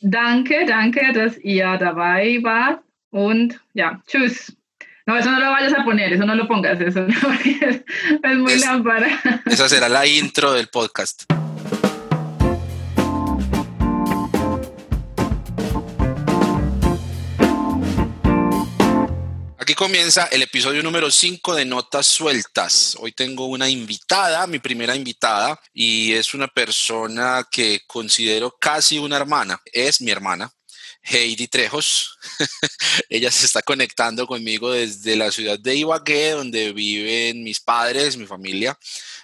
danke, danke, dass ihr dabei wart und ja, tschüss. No, eso no lo vayas a poner, eso no lo pongas, eso no, es, es, muy es, lámpara. Esa será la intro del podcast. Comienza el episodio número 5 de Notas Sueltas. Hoy tengo una invitada, mi primera invitada, y es una persona que considero casi una hermana. Es mi hermana, Heidi Trejos. Ella se está conectando conmigo desde la ciudad de Ibagué, donde viven mis padres, mi familia,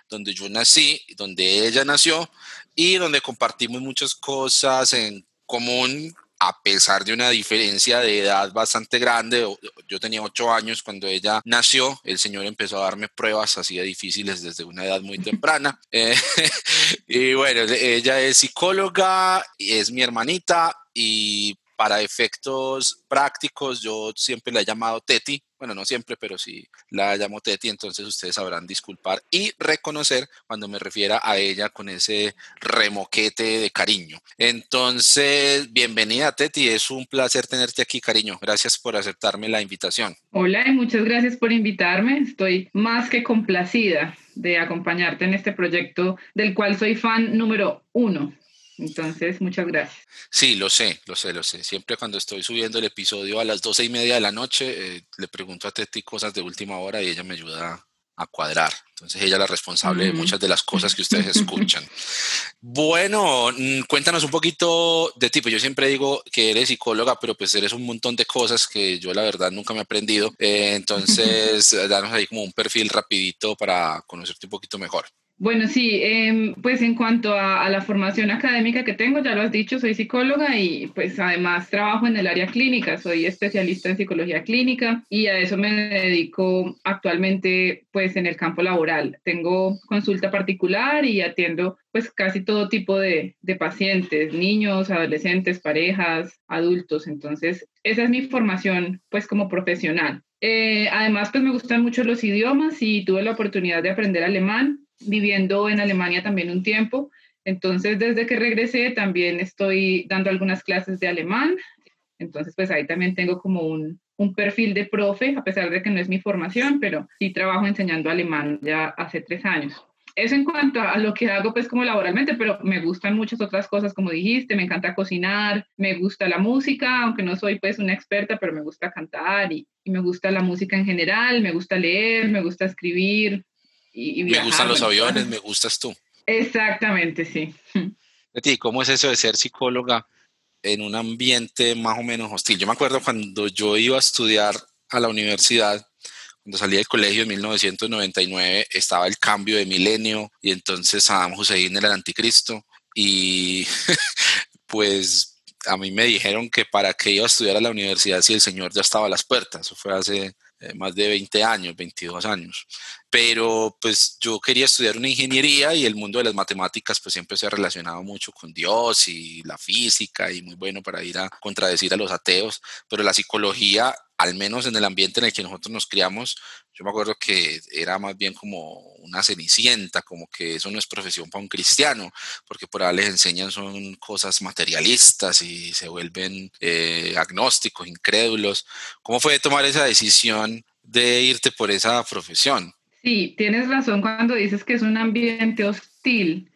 donde yo nací, donde ella nació y donde compartimos muchas cosas en común a pesar de una diferencia de edad bastante grande, yo tenía ocho años cuando ella nació, el Señor empezó a darme pruebas así de difíciles desde una edad muy temprana. Eh, y bueno, ella es psicóloga, es mi hermanita y para efectos prácticos, yo siempre la he llamado Teti. Bueno, no siempre, pero sí la llamo Teti, entonces ustedes sabrán disculpar y reconocer cuando me refiera a ella con ese remoquete de cariño. Entonces, bienvenida Teti, es un placer tenerte aquí, cariño. Gracias por aceptarme la invitación. Hola y muchas gracias por invitarme. Estoy más que complacida de acompañarte en este proyecto del cual soy fan número uno. Entonces, muchas gracias. Sí, lo sé, lo sé, lo sé. Siempre cuando estoy subiendo el episodio a las doce y media de la noche, eh, le pregunto a Teti cosas de última hora y ella me ayuda a cuadrar. Entonces ella es la responsable de muchas de las cosas que ustedes escuchan. bueno, mm, cuéntanos un poquito de ti. Pues yo siempre digo que eres psicóloga, pero pues eres un montón de cosas que yo la verdad nunca me he aprendido. Eh, entonces, danos ahí como un perfil rapidito para conocerte un poquito mejor. Bueno, sí, eh, pues en cuanto a, a, la formación académica que tengo, ya lo has dicho, soy psicóloga y pues además trabajo en el área clínica, soy especialista en psicología clínica y a eso me dedico actualmente pues en el campo laboral. Tengo consulta particular y atiendo pues casi todo tipo de, de pacientes, niños, adolescentes, parejas, adultos. Entonces, esa es mi formación pues como profesional. Eh, además, pues me gustan mucho los idiomas y tuve la oportunidad de aprender alemán viviendo en Alemania también un tiempo. Entonces, desde que regresé, también estoy dando algunas clases de alemán. Entonces, pues ahí también tengo como un, un perfil de profe, a pesar de que no es mi formación, pero sí trabajo enseñando alemán ya hace tres años. Eso en cuanto a lo que hago pues como laboralmente, pero me gustan muchas otras cosas, como dijiste, me encanta cocinar, me gusta la música, aunque no soy pues una experta, pero me gusta cantar y, y me gusta la música en general, me gusta leer, me gusta escribir, y, me gustan los aviones, me gustas tú. Exactamente, sí. ti ¿cómo es eso de ser psicóloga en un ambiente más o menos hostil? Yo me acuerdo cuando yo iba a estudiar a la universidad, cuando salí del colegio en 1999, estaba el cambio de milenio y entonces Saddam Hussein era el anticristo y pues a mí me dijeron que para qué iba a estudiar a la universidad si el Señor ya estaba a las puertas. Eso fue hace eh, más de 20 años, 22 años. Pero pues yo quería estudiar una ingeniería y el mundo de las matemáticas pues siempre se ha relacionado mucho con Dios y la física y muy bueno para ir a contradecir a los ateos, pero la psicología al menos en el ambiente en el que nosotros nos criamos, yo me acuerdo que era más bien como una cenicienta, como que eso no es profesión para un cristiano, porque por ahí les enseñan son cosas materialistas y se vuelven eh, agnósticos, incrédulos. ¿Cómo fue tomar esa decisión de irte por esa profesión? Sí, tienes razón cuando dices que es un ambiente hostil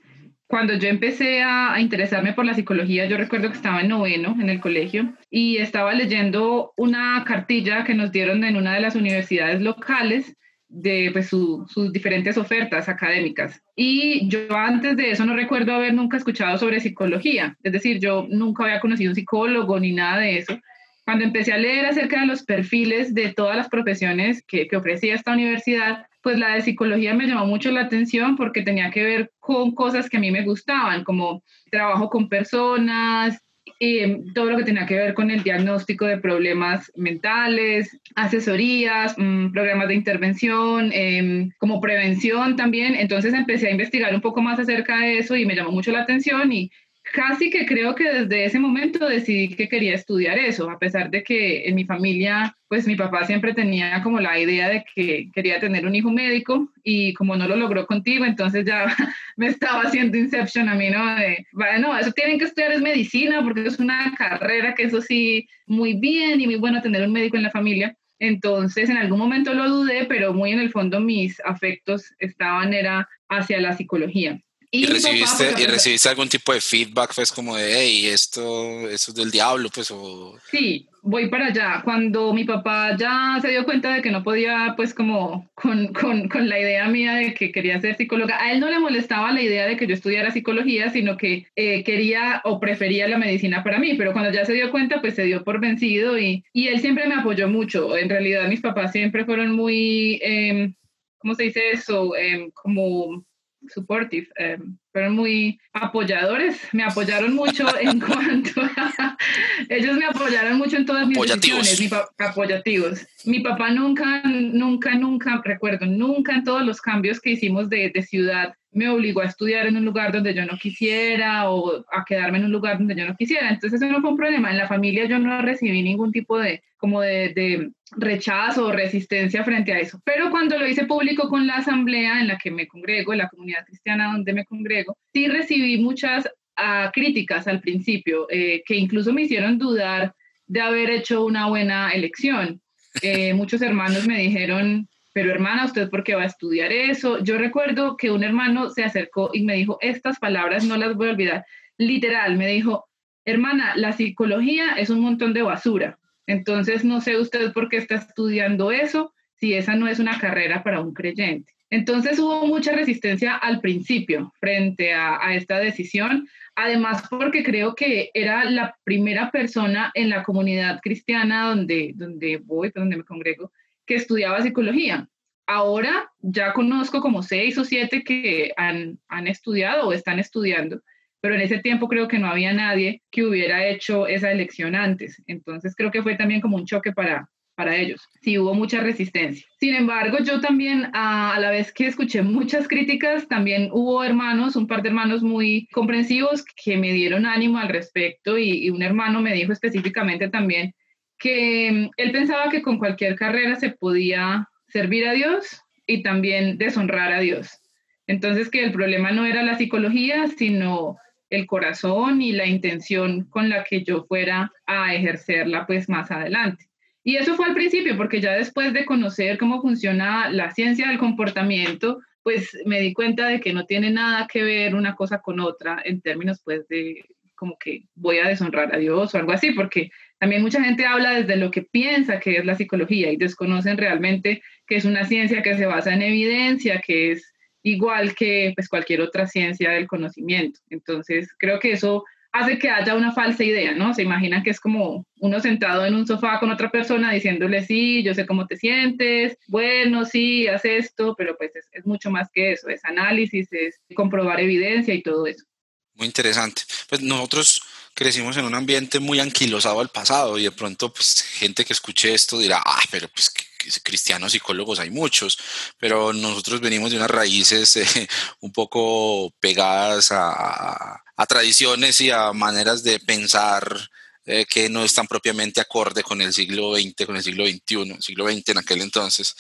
cuando yo empecé a, interesarme por la psicología, yo recuerdo que estaba en noveno en el colegio y estaba leyendo una cartilla que nos dieron en una de las universidades locales de pues, sus diferentes ofertas académicas. Y yo antes de eso no recuerdo haber nunca escuchado sobre psicología, es decir, yo nunca había conocido un psicólogo ni nada de eso. Cuando empecé a leer acerca de los perfiles de todas las profesiones que, que ofrecía esta universidad, pues la de psicología me llamó mucho la atención porque tenía que ver con cosas que a mí me gustaban, como trabajo con personas, y todo lo que tenía que ver con el diagnóstico de problemas mentales, asesorías, mm, programas de intervención, em, como prevención también. Entonces empecé a investigar un poco más acerca de eso y me llamó mucho la atención y casi que creo que desde ese momento decidí que quería estudiar eso, a pesar de que en mi familia, pues mi papá siempre tenía como la idea de que quería tener un hijo médico y como no lo logró contigo, entonces ya me estaba haciendo inception a mí, ¿no? De, bueno, eso tienen que estudiar es medicina porque es una carrera que eso sí, muy bien y muy bueno tener un médico en la familia. Entonces, en algún momento lo dudé, pero muy en el fondo mis afectos estaban era hacia la psicología. ¿Y, recibiste, ¿Y recibiste algún tipo de feedback? Pues como de, hey, esto, esto es del diablo, pues o... Sí, voy para allá. Cuando mi papá ya se dio cuenta de que no podía, pues como con, con, con, la idea mía de que quería ser psicóloga, a él no le molestaba la idea de que yo estudiara psicología, sino que eh, quería o prefería la medicina para mí, pero cuando ya se dio cuenta, pues se dio por vencido y, y él siempre me apoyó mucho. En realidad mis papás siempre fueron muy, eh, ¿cómo se dice eso? Eh, como supportive, eh, fueron muy apoyadores, me apoyaron mucho en cuanto a, ellos me apoyaron mucho en todas mis decisiones, mi apoyativos. Mi papá nunca, nunca, nunca, recuerdo, nunca en todos los cambios que hicimos de, de ciudad me obligó a estudiar en un lugar donde yo no quisiera o a quedarme en un lugar donde yo no quisiera. Entonces eso no fue un problema. En la familia yo no recibí ningún tipo de, como de, de rechazo o resistencia frente a eso. Pero cuando lo hice público con la asamblea en la que me congrego, la comunidad cristiana donde me congrego, sí recibí muchas uh, críticas al principio, eh, que incluso me hicieron dudar de haber hecho una buena elección. Eh, muchos hermanos me dijeron, pero hermana, ¿usted por qué va a estudiar eso? Yo recuerdo que un hermano se acercó y me dijo, estas palabras no las voy a olvidar. Literal, me dijo, hermana, la psicología es un montón de basura. Entonces, no sé usted por qué está estudiando eso si esa no es una carrera para un creyente. Entonces hubo mucha resistencia al principio frente a, esta decisión, además porque creo que era la primera persona en la comunidad cristiana donde, donde voy, donde me congrego, que estudiaba psicología. Ahora ya conozco como seis o siete que han, han estudiado o están estudiando, pero en ese tiempo creo que no había nadie que hubiera hecho esa elección antes. Entonces creo que fue también como un choque para, para ellos. Sí, hubo mucha resistencia. Sin embargo, yo también, a, la vez que escuché muchas críticas, también hubo hermanos, un par de hermanos muy comprensivos que me dieron ánimo al respecto y, y un hermano me dijo específicamente también que mm, él pensaba que con cualquier carrera se podía servir a Dios y también deshonrar a Dios. Entonces que el problema no era la psicología, sino el corazón y la intención con la que yo fuera a ejercerla pues más adelante. Y eso fue al principio, porque ya después de conocer cómo funciona la ciencia del comportamiento, pues me di cuenta de que no tiene nada que ver una cosa con otra en términos pues de como que voy a deshonrar a Dios o algo así, porque también mucha gente habla desde lo que piensa que es la psicología y desconocen realmente que es una ciencia que se basa en evidencia, que es igual que pues, cualquier otra ciencia del conocimiento. Entonces, creo que eso hace que haya una falsa idea, ¿no? Se imaginan que es como uno sentado en un sofá con otra persona diciéndole, sí, yo sé cómo te sientes, bueno, sí, haz esto, pero pues es, mucho más que eso, es análisis, es comprobar evidencia y todo eso. Muy interesante. Pues nosotros crecimos en un ambiente muy anquilosado al pasado y de pronto pues gente que escuche esto dirá, ah, pero pues cristianos psicólogos hay muchos, pero nosotros venimos de unas raíces eh, un poco pegadas a, a, tradiciones y a maneras de pensar eh, que no están propiamente acorde con el siglo XX, con el siglo XXI, siglo XX en aquel entonces.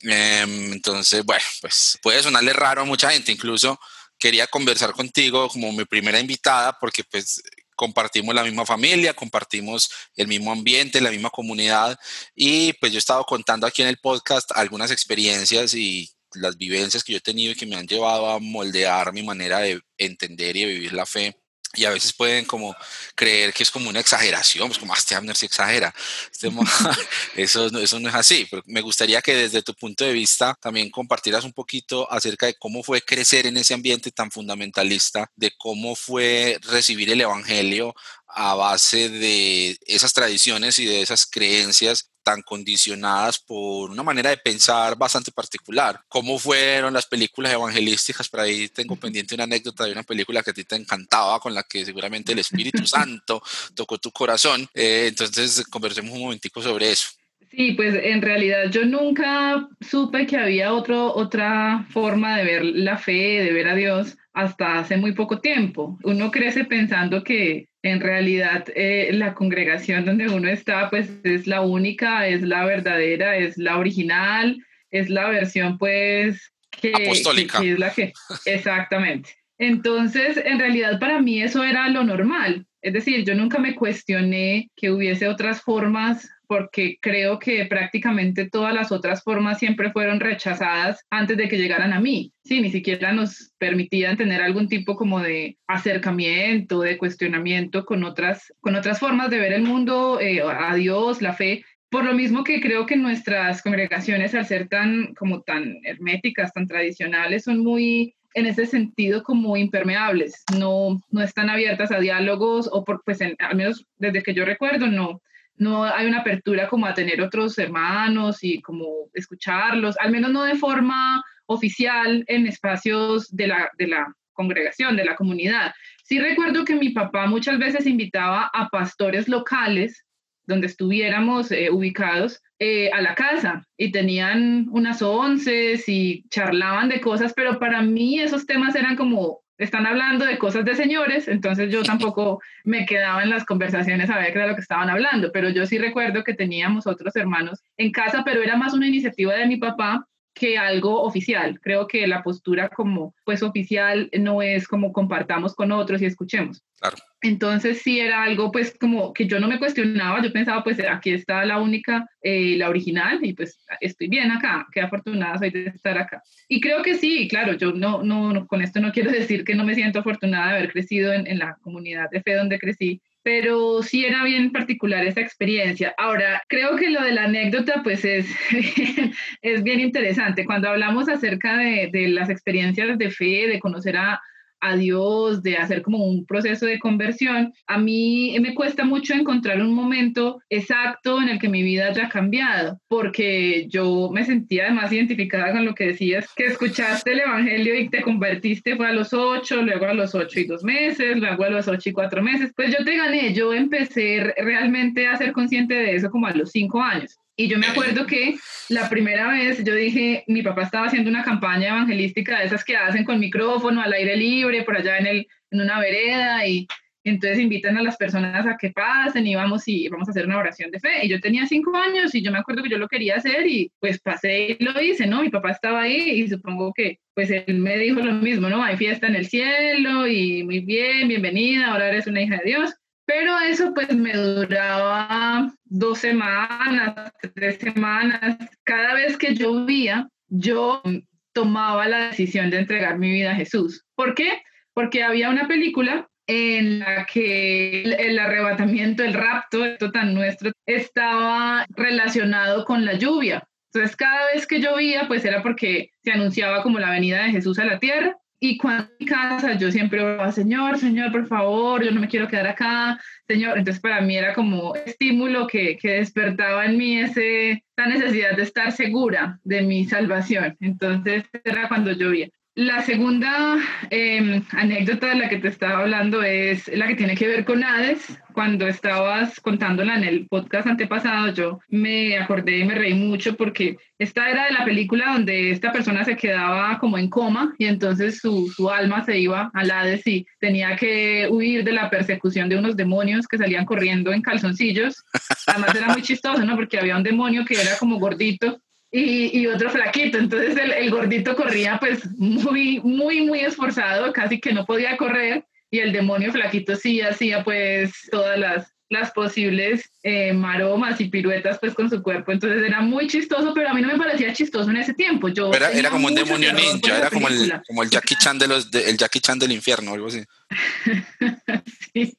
Eh, entonces, bueno, pues puede sonarle raro a mucha gente, incluso quería conversar contigo como mi primera invitada porque pues compartimos la misma familia, compartimos el mismo ambiente, la misma comunidad y pues yo he estado contando aquí en el podcast algunas experiencias y las vivencias que yo he tenido y que me han llevado a moldear mi manera de entender y de vivir la fe y a veces pueden como creer que es como una exageración, pues como, ah, este Abner sí exagera. Este eso, eso no es así, pero me gustaría que desde tu punto de vista también compartieras un poquito acerca de cómo fue crecer en ese ambiente tan fundamentalista, de cómo fue recibir el Evangelio a base de esas tradiciones y de esas creencias tan condicionadas por una manera de pensar bastante particular. ¿Cómo fueron las películas evangelísticas? Por ahí tengo pendiente una anécdota de una película que a ti te encantaba, con la que seguramente el Espíritu Santo tocó tu corazón. Eh, entonces, conversemos un momentico sobre eso. Sí, pues en realidad yo nunca supe que había otro, otra forma de ver la fe, de ver a Dios, hasta hace muy poco tiempo. Uno crece pensando que en realidad eh, la congregación donde uno está pues es la única, es la verdadera, es la original, es la versión pues que, Apostólica. es la que exactamente. Entonces, en realidad para mí eso era lo normal. Es decir, yo nunca me cuestioné que hubiese otras formas porque creo que prácticamente todas las otras formas siempre fueron rechazadas antes de que llegaran a mí. Sí, ni siquiera nos permitían tener algún tipo como de acercamiento, de cuestionamiento con otras, con otras formas de ver el mundo, eh, a Dios, la fe. Por lo mismo que creo que nuestras congregaciones, al ser tan, como tan herméticas, tan tradicionales, son muy en ese sentido como impermeables, no, no están abiertas a diálogos o por, pues al menos desde que yo recuerdo no, no hay una apertura como a tener otros hermanos y como escucharlos, al menos no de forma oficial en espacios de la, de la congregación, de la comunidad. Sí recuerdo que mi papá muchas veces invitaba a pastores locales donde estuviéramos eh, ubicados eh, a la casa y tenían unas once y charlaban de cosas, pero para mí esos temas eran como están hablando de cosas de señores, entonces yo tampoco me quedaba en las conversaciones a ver qué era lo que estaban hablando, pero yo sí recuerdo que teníamos otros hermanos en casa, pero era más una iniciativa de mi papá que algo oficial. Creo que la postura como pues oficial no es como compartamos con otros y escuchemos. Claro. Entonces sí era algo pues como que yo no me cuestionaba, yo pensaba pues aquí está la única, eh, la original y pues estoy bien acá, qué afortunada soy de estar acá. Y creo que sí, claro, yo no, no, con esto no quiero decir que no me siento afortunada de haber crecido en, en la comunidad de fe donde crecí, pero sí era bien particular esa experiencia. Ahora, creo que lo de la anécdota, pues es, es bien interesante. Cuando hablamos acerca de, de las experiencias de fe, de conocer a, a Dios, de hacer como un proceso de conversión, a mí me cuesta mucho encontrar un momento exacto en el que mi vida haya cambiado, porque yo me sentía además identificada con lo que decías, que escuchaste el Evangelio y te convertiste fue a los ocho, luego a los ocho y dos meses, luego a los ocho y cuatro meses. Pues yo te gané, yo empecé realmente a ser consciente de eso como a los cinco años. Y yo me acuerdo que la primera vez yo dije, mi papá estaba haciendo una campaña evangelística de esas que hacen con micrófono al aire libre por allá en, el, en una vereda y entonces invitan a las personas a que pasen y vamos y vamos a hacer una oración de fe. Y yo tenía cinco años y yo me acuerdo que yo lo quería hacer y pues pasé y lo hice, ¿no? Mi papá estaba ahí y supongo que pues él me dijo lo mismo, ¿no? Hay fiesta en el cielo y muy bien, bienvenida, ahora eres una hija de Dios. Pero eso pues me duraba dos semanas, tres semanas. Cada vez que llovía, yo tomaba la decisión de entregar mi vida a Jesús. ¿Por qué? Porque había una película en la que el, arrebatamiento, el rapto, esto tan nuestro, estaba relacionado con la lluvia. Entonces, cada vez que llovía, pues era porque se anunciaba como la venida de Jesús a la tierra y cuando en casa yo siempre oraba, Señor, Señor, por favor, yo no me quiero quedar acá, Señor. Entonces para mí era como estímulo que, que despertaba en mí ese, esa necesidad de estar segura de mi salvación. Entonces era cuando llovía. La segunda em, anécdota de la que te estaba hablando es la que tiene que ver con Hades. Cuando estabas contándola en el podcast antepasado, yo me acordé y me reí mucho porque esta era de la película donde esta persona se quedaba como en coma y entonces su, su alma se iba al Hades y tenía que huir de la persecución de unos demonios que salían corriendo en calzoncillos. Además era muy chistoso, ¿no? Porque había un demonio que era como gordito y, otro flaquito. Entonces el, gordito corría pues muy, muy, muy esforzado, casi que no podía correr. Y el demonio flaquito sí hacía pues todas las, las posibles eh, maromas y piruetas pues con su cuerpo. Entonces era muy chistoso, pero a mí no me parecía chistoso en ese tiempo. Yo era, era como un demonio ninja, era como el, como el Jackie Chan de los, el Jackie Chan del infierno, algo así. sí.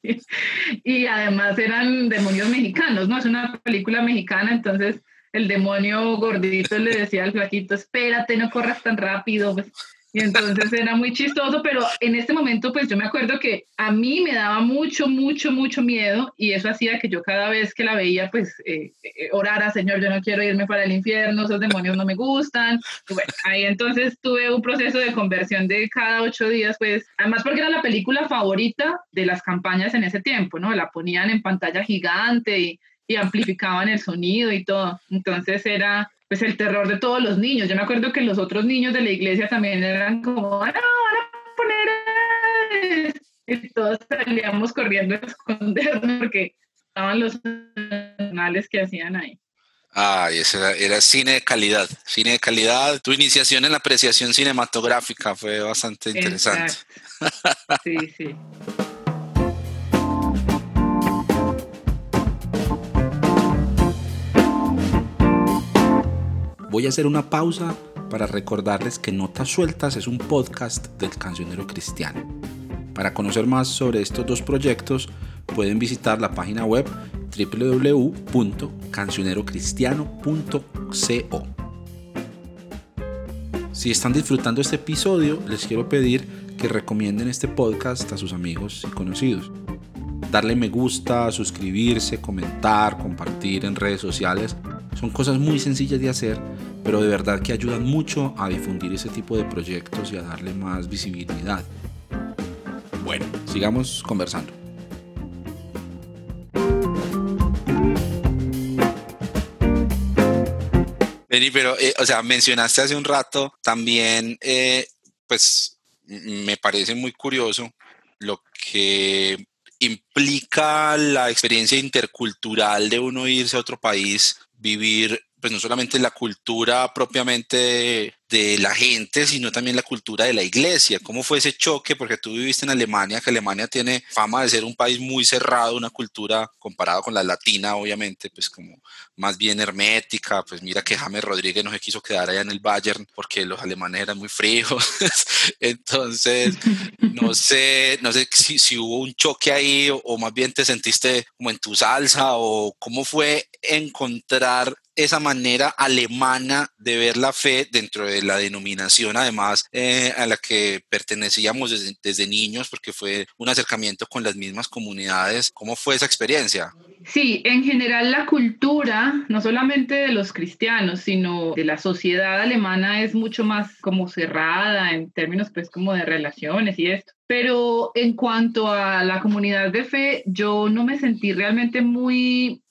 Y además eran demonios mexicanos, ¿no? Es una película mexicana, entonces el demonio gordito le decía al flaquito, espérate, no corras tan rápido. Pues. Y entonces era muy chistoso, pero en este momento pues yo me acuerdo que a mí me daba mucho, mucho, mucho miedo y eso hacía que yo cada vez que la veía pues eh, eh, orara, Señor, yo no quiero irme para el infierno, esos demonios no me gustan. Y bueno, ahí entonces tuve un proceso de conversión de cada ocho días, pues además porque era la película favorita de las campañas en ese tiempo, ¿no? La ponían en pantalla gigante y y amplificaban el sonido y todo. Entonces era pues el terror de todos los niños. Yo me acuerdo que los otros niños de la iglesia también eran como, ah, no, van a poner... Y todos salíamos corriendo a escondernos porque estaban los animales que hacían ahí. Ay, ese era, cine de calidad, cine de calidad. Tu iniciación en la apreciación cinematográfica fue bastante interesante. Sí, sí. Voy a hacer una pausa para recordarles que Notas Sueltas es un podcast del cancionero cristiano. Para conocer más sobre estos dos proyectos, pueden visitar la página web www.cancionerocristiano.co. Si están disfrutando este episodio, les quiero pedir que recomienden este podcast a sus amigos y conocidos. Darle me gusta, suscribirse, comentar, compartir en redes sociales son cosas muy sencillas de hacer, pero de verdad que ayudan mucho a difundir ese tipo de proyectos y a darle más visibilidad. Bueno, sigamos conversando. Benny, pero, eh, o sea, mencionaste hace un rato también, eh, pues me parece muy curioso lo que implica la experiencia intercultural de uno irse a otro país vivir pues no solamente la cultura propiamente de la gente, sino también la cultura de la iglesia. ¿Cómo fue ese choque? Porque tú viviste en Alemania, que Alemania tiene fama de ser un país muy cerrado, una cultura comparado con la latina, obviamente, pues como más bien hermética. Pues mira que James Rodríguez no se quiso quedar allá en el Bayern porque los alemanes eran muy fríos. Entonces, no sé, no sé si, si hubo un choque ahí o, o más bien te sentiste como en tu salsa o cómo fue encontrar esa manera alemana de ver la fe dentro de la denominación, además eh, a la que pertenecíamos desde, niños, porque fue un acercamiento con las mismas comunidades. ¿Cómo fue esa experiencia? Sí, en general la cultura, no solamente de los cristianos, sino de la sociedad alemana es mucho más como cerrada en términos pues como de relaciones y esto. Pero en cuanto a la comunidad de fe, yo no me sentí realmente muy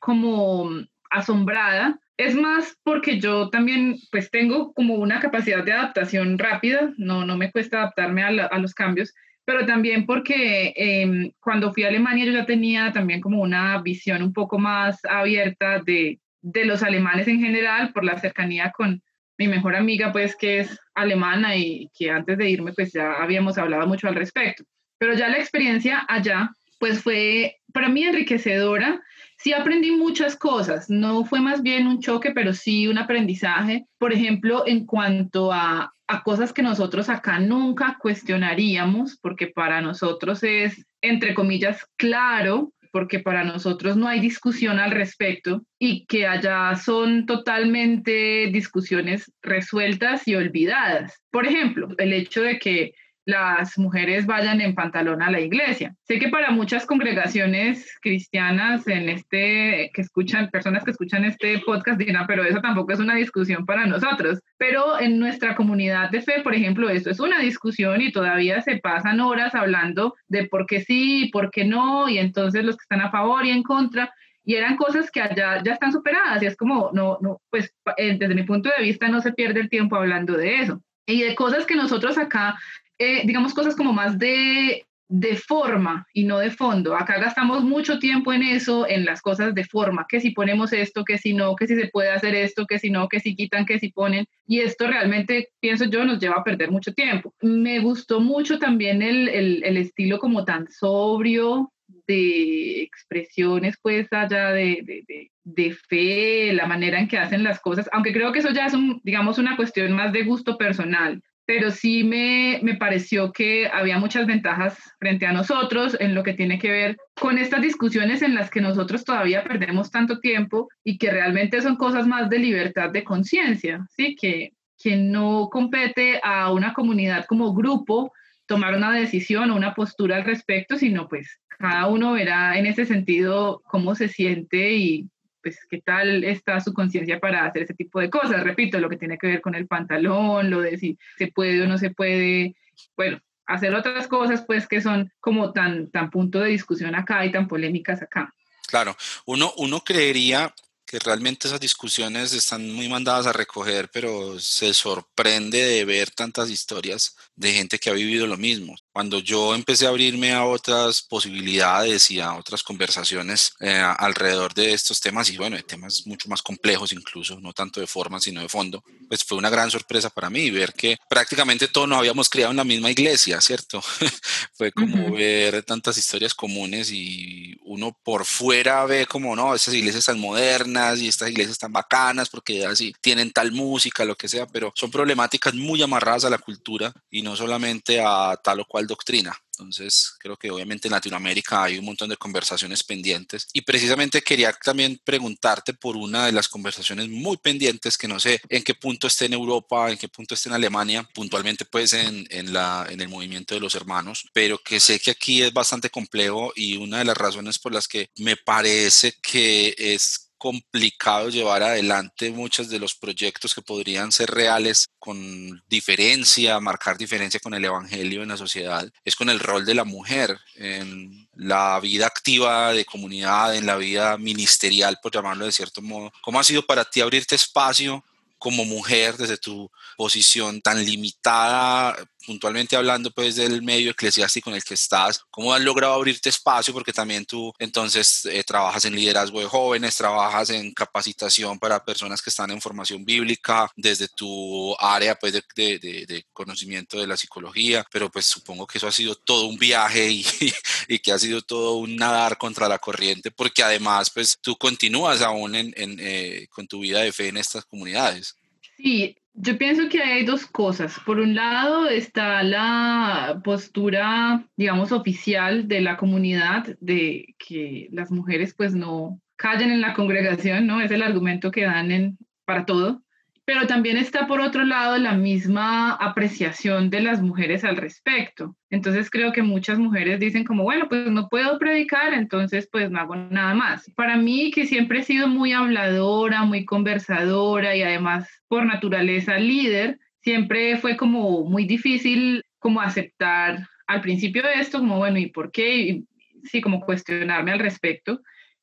como asombrada. Es más porque yo también pues tengo como una capacidad de adaptación rápida, no, no me cuesta adaptarme a, los cambios, pero también porque em, cuando fui a Alemania yo ya tenía también como una visión un poco más abierta de, de los alemanes en general por la cercanía con mi mejor amiga pues que es alemana y que antes de irme pues ya habíamos hablado mucho al respecto. Pero ya la experiencia allá pues fue para mí enriquecedora sí aprendí muchas cosas, no fue más bien un choque, pero sí un aprendizaje, por ejemplo, en cuanto a, cosas que nosotros acá nunca cuestionaríamos, porque para nosotros es, entre comillas, claro, porque para nosotros no hay discusión al respecto y que allá son totalmente discusiones resueltas y olvidadas. Por ejemplo, el hecho de que las mujeres vayan en pantalón a la iglesia. Sé que para muchas congregaciones cristianas en este que escuchan personas que escuchan este podcast dirán, pero eso tampoco es una discusión para nosotros. Pero en nuestra comunidad de fe, por ejemplo, esto es una discusión y todavía se pasan horas hablando de por qué sí y por qué no y entonces los que están a favor y en contra y eran cosas que allá ya están superadas y es como no no pues eh, desde mi punto de vista no se pierde el tiempo hablando de eso y de cosas que nosotros acá eh, digamos, cosas como más de, de forma y no de fondo. Acá gastamos mucho tiempo en eso, en las cosas de forma, que si ponemos esto, que si no, que si se puede hacer esto, que si no, que si quitan, que si ponen. Y esto realmente, pienso yo, nos lleva a perder mucho tiempo. Me gustó mucho también el, el, el estilo como tan sobrio de expresiones, pues allá de, de, de, fe, la manera en que hacen las cosas, aunque creo que eso ya es, un, digamos, una cuestión más de gusto personal pero sí me, me, pareció que había muchas ventajas frente a nosotros en lo que tiene que ver con estas discusiones en las que nosotros todavía perdemos tanto tiempo y que realmente son cosas más de libertad de conciencia, ¿sí? Que, que no compete a una comunidad como grupo tomar una decisión o una postura al respecto, sino pues cada uno verá en ese sentido cómo se siente y pues qué tal está su conciencia para hacer ese tipo de cosas. Repito, lo que tiene que ver con el pantalón, lo de si se puede o no se puede, bueno, hacer otras cosas pues que son como tan, tan punto de discusión acá y tan polémicas acá. Claro, uno, uno creería que realmente esas discusiones están muy mandadas a recoger, pero se sorprende de ver tantas historias de gente que ha vivido lo mismo. Cuando yo empecé a abrirme a otras posibilidades y a otras conversaciones eh, alrededor de estos temas, y bueno, de temas mucho más complejos incluso, no tanto de forma, sino de fondo, pues fue una gran sorpresa para mí ver que prácticamente todos nos habíamos criado en la misma iglesia, ¿cierto? fue como ver tantas historias comunes y uno por fuera ve como, no, esas iglesias tan modernas y estas iglesias tan bacanas porque así tienen tal música, lo que sea, pero son problemáticas muy amarradas a la cultura y no solamente a tal o cual doctrina. Entonces, creo que obviamente en Latinoamérica hay un montón de conversaciones pendientes. Y precisamente quería también preguntarte por una de las conversaciones muy pendientes que no sé en qué punto esté en Europa, en qué punto esté en Alemania, puntualmente pues en, en, la, en el movimiento de los hermanos, pero que sé que aquí es bastante complejo y una de las razones por las que me parece que es complicado llevar adelante muchos de los proyectos que podrían ser reales con diferencia, marcar diferencia con el Evangelio en la sociedad, es con el rol de la mujer en la vida activa de comunidad, en la vida ministerial, por llamarlo de cierto modo. ¿Cómo ha sido para ti abrirte espacio como mujer desde tu posición tan limitada puntualmente hablando pues del medio eclesiástico en el que estás, ¿cómo has logrado abrirte espacio? Porque también tú entonces eh, trabajas en liderazgo de jóvenes, trabajas en capacitación para personas que están en formación bíblica desde tu área pues de, conocimiento de la psicología, pero pues supongo que eso ha sido todo un viaje y, y, que ha sido todo un nadar contra la corriente, porque además pues tú continúas aún en, en, eh, con tu vida de fe en estas comunidades. Sí, yo pienso que hay dos cosas. Por un lado está la postura, digamos, oficial de la comunidad de que las mujeres pues no callen en la congregación, ¿no? Es el argumento que dan en, para todo pero también está por otro lado la misma apreciación de las mujeres al respecto. Entonces creo que muchas mujeres dicen como, bueno, pues no puedo predicar, entonces pues no hago nada más. Para mí, que siempre he sido muy habladora, muy conversadora y además por naturaleza líder, siempre fue como muy difícil como aceptar al principio de esto, como, bueno, ¿y por qué? Y, sí, como cuestionarme al respecto.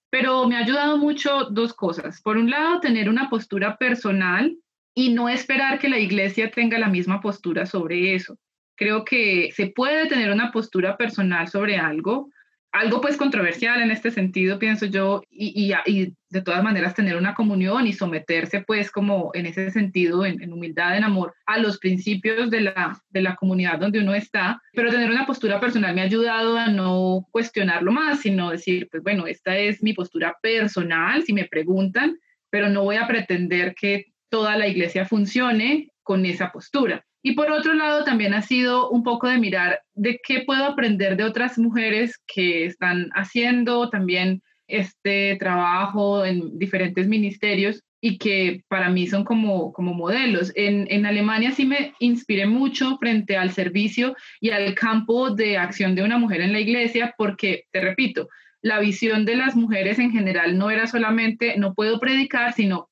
Pero me ha ayudado mucho dos cosas. Por un lado, tener una postura personal y no esperar que la iglesia tenga la misma postura sobre eso. Creo que se puede tener una postura personal sobre algo, algo pues controversial en este sentido, pienso yo, y, y, de todas maneras tener una comunión y someterse pues como en ese sentido, en, humildad, en amor, a los principios de la, de la comunidad donde uno está, pero tener una postura personal me ha ayudado a no cuestionarlo más, sino decir, pues bueno, esta es mi postura personal, si me preguntan, pero no voy a pretender que toda la iglesia funcione con esa postura. Y por otro lado, también ha sido un poco de mirar de qué puedo aprender de otras mujeres que están haciendo también este trabajo en diferentes ministerios y que para mí son como, como modelos. En, en Alemania sí me inspiré mucho frente al servicio y al campo de acción de una mujer en la iglesia, porque, te repito, la visión de las mujeres en general no era solamente no puedo predicar, sino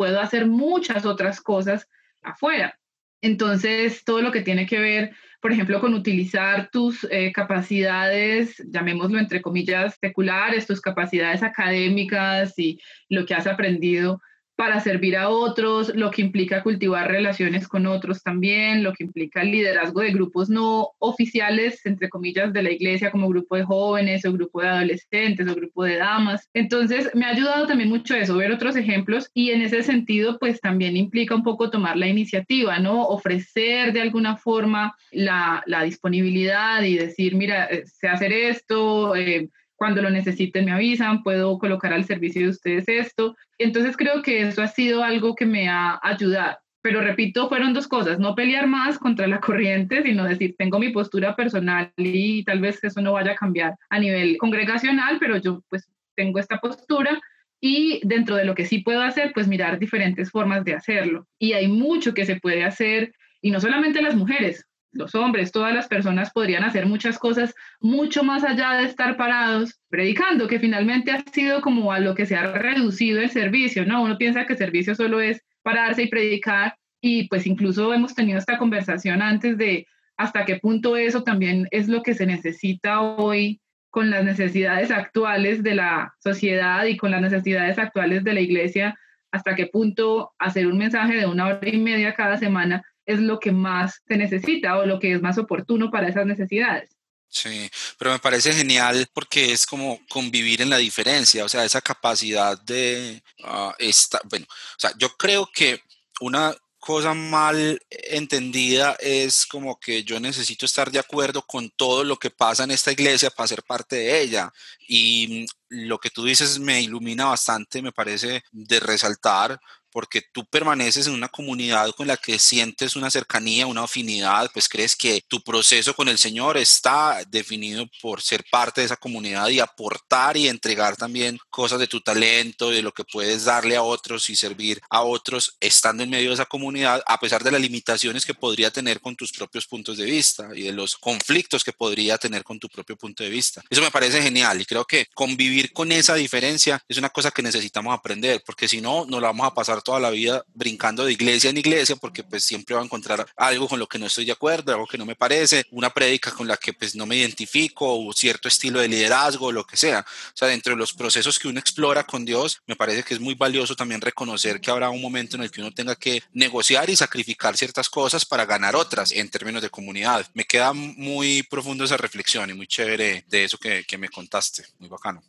puedo hacer muchas otras cosas afuera. Entonces, todo lo que tiene que ver, por ejemplo, con utilizar tus eh, capacidades, llamémoslo entre comillas, seculares, tus capacidades académicas y lo que has aprendido para servir a otros, lo que implica cultivar relaciones con otros también, lo que implica el liderazgo de grupos no oficiales, entre comillas, de la iglesia, como grupo de jóvenes o grupo de adolescentes o grupo de damas. Entonces, me ha ayudado también mucho eso, ver otros ejemplos y en ese sentido, pues también implica un poco tomar la iniciativa, ¿no? Ofrecer de alguna forma la, disponibilidad y decir, mira, eh, sé hacer esto. Eh, cuando lo necesiten me avisan, puedo colocar al servicio de ustedes esto. Entonces creo que eso ha sido algo que me ha ayudado. Pero repito, fueron dos cosas, no pelear más contra la corriente, sino decir, tengo mi postura personal y tal vez eso no vaya a cambiar a nivel congregacional, pero yo pues tengo esta postura y dentro de lo que sí puedo hacer, pues mirar diferentes formas de hacerlo. Y hay mucho que se puede hacer, y no solamente las mujeres, los hombres, todas las personas podrían hacer muchas cosas mucho más allá de estar parados predicando, que finalmente ha sido como a lo que se ha reducido el servicio, ¿no? Uno piensa que servicio solo es pararse y predicar y pues incluso hemos tenido esta conversación antes de hasta qué punto eso también es lo que se necesita hoy con las necesidades actuales de la sociedad y con las necesidades actuales de la iglesia, hasta qué punto hacer un mensaje de una hora y media cada semana es lo que más se necesita o lo que es más oportuno para esas necesidades. Sí, pero me parece genial porque es como convivir en la diferencia, o sea, esa capacidad de uh, esta, bueno, o sea, yo creo que una cosa mal entendida es como que yo necesito estar de acuerdo con todo lo que pasa en esta iglesia para ser parte de ella. Y lo que tú dices me ilumina bastante, me parece de resaltar, porque tú permaneces en una comunidad con la que sientes una cercanía, una afinidad, pues crees que tu proceso con el Señor está definido por ser parte de esa comunidad y aportar y entregar también cosas de tu talento, de lo que puedes darle a otros y servir a otros estando en medio de esa comunidad, a pesar de las limitaciones que podría tener con tus propios puntos de vista y de los conflictos que podría tener con tu propio punto de vista. Eso me parece genial y creo que convivir con esa diferencia es una cosa que necesitamos aprender, porque si no, nos la vamos a pasar toda la vida brincando de iglesia en iglesia porque pues siempre va a encontrar algo con lo que no estoy de acuerdo, algo que no me parece, una prédica con la que pues no me identifico o cierto estilo de liderazgo, lo que sea. O sea, dentro de los procesos que uno explora con Dios, me parece que es muy valioso también reconocer que habrá un momento en el que uno tenga que negociar y sacrificar ciertas cosas para ganar otras en términos de comunidad. Me queda muy profundo esa reflexión y muy chévere de eso que, que me contaste. Muy bacano.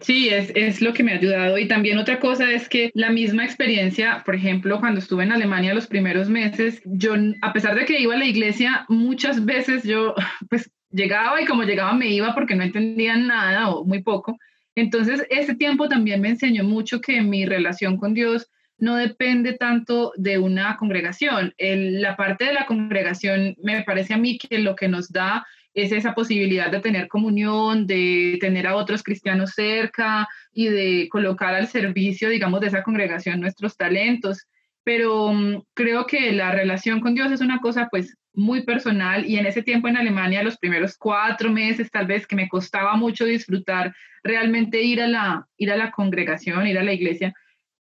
Sí, es, es, lo que me ha ayudado. Y también otra cosa es que la misma experiencia, por ejemplo, cuando estuve en Alemania los primeros meses, yo, a pesar de que iba a la iglesia, muchas veces yo, pues, llegaba y como llegaba me iba porque no entendía nada o muy poco. Entonces, ese tiempo también me enseñó mucho que mi relación con Dios no depende tanto de una congregación. El, la parte de la congregación me parece a mí que lo que nos da es esa posibilidad de tener comunión, de tener a otros cristianos cerca y de colocar al servicio, digamos, de esa congregación nuestros talentos. Pero mm, creo que la relación con Dios es una cosa pues muy personal y en ese tiempo en Alemania, los primeros cuatro meses tal vez que me costaba mucho disfrutar realmente ir a la, ir a la congregación, ir a la iglesia,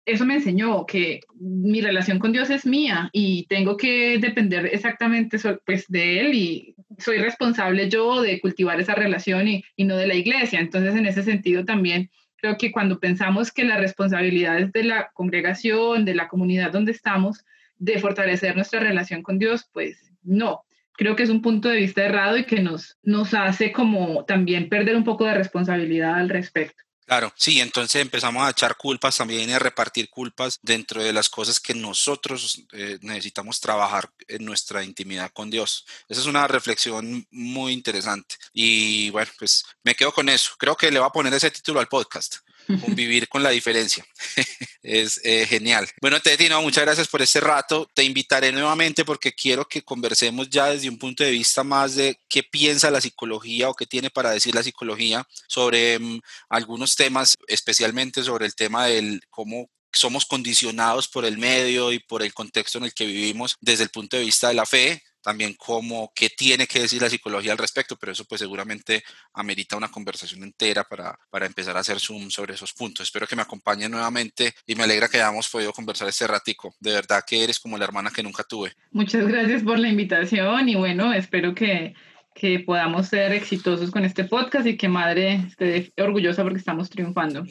eso me enseñó que mi relación con Dios es mía y tengo que depender exactamente pues, de Él y soy responsable yo de cultivar esa relación y, y, no de la iglesia. Entonces, en ese sentido también creo que cuando pensamos que la responsabilidad es de la congregación, de la comunidad donde estamos, de fortalecer nuestra relación con Dios, pues no. Creo que es un punto de vista errado y que nos, nos hace como también perder un poco de responsabilidad al respecto. Claro, sí, entonces empezamos a echar culpas también y a repartir culpas dentro de las cosas que nosotros eh, necesitamos trabajar en nuestra intimidad con Dios. Esa es una reflexión muy interesante. Y bueno, pues me quedo con eso. Creo que le va a poner ese título al podcast. Convivir con la diferencia. es eh, genial. Bueno, Teti, no, muchas gracias por este rato. Te invitaré nuevamente porque quiero que conversemos ya desde un punto de vista más de qué piensa la psicología o qué tiene para decir la psicología sobre mm, algunos temas, especialmente sobre el tema del cómo somos condicionados por el medio y por el contexto en el que vivimos desde el punto de vista de la fe, también cómo, qué tiene que decir la psicología al respecto, pero eso pues seguramente amerita una conversación entera para, para empezar a hacer zoom sobre esos puntos. Espero que me acompañen nuevamente y me alegra que hayamos podido conversar este ratico. De verdad que eres como la hermana que nunca tuve. Muchas gracias por la invitación y bueno, espero que, que podamos ser exitosos con este podcast y que madre esté orgullosa porque estamos triunfando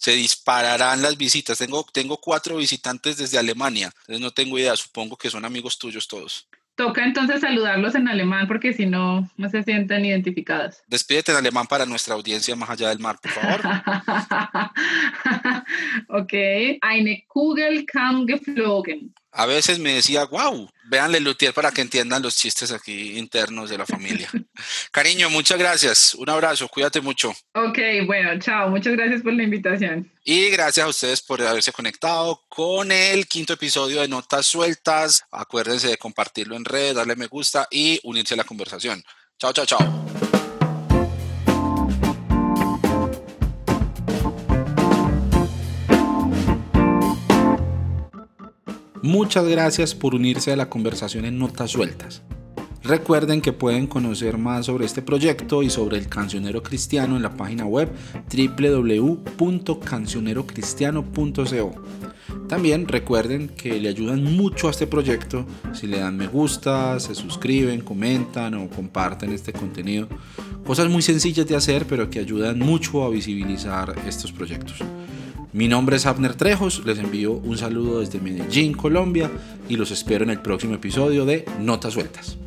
se dispararán las visitas. Tengo, tengo cuatro visitantes desde Alemania, entonces no tengo idea, supongo que son amigos tuyos todos. Toca entonces saludarlos en alemán porque si no, no se sienten identificadas. Despídete en alemán para nuestra audiencia más allá del mar, por favor. ok. Eine Kugel kam geflogen. A veces me decía, wow, véanle Lutier para que entiendan los chistes aquí internos de la familia. Cariño, muchas gracias. Un abrazo, cuídate mucho. Ok, bueno, chao. Muchas gracias por la invitación. Y gracias a ustedes por haberse conectado con el quinto episodio de Notas Sueltas. Acuérdense de compartirlo en red, darle me gusta y unirse a la conversación. Chao, chao, chao. Muchas gracias por unirse a la conversación en Notas Sueltas. Recuerden que pueden conocer más sobre este proyecto y sobre el cancionero cristiano en la página web www.cancionerocristiano.co. También recuerden que le ayudan mucho a este proyecto si le dan me gusta, se suscriben, comentan o comparten este contenido Cosas muy sencillas de hacer, pero que ayudan mucho a visibilizar estos proyectos. Mi nombre es Abner Trejos, les envío un saludo desde Medellín, Colombia, y los espero en el próximo episodio de Notas Sueltas.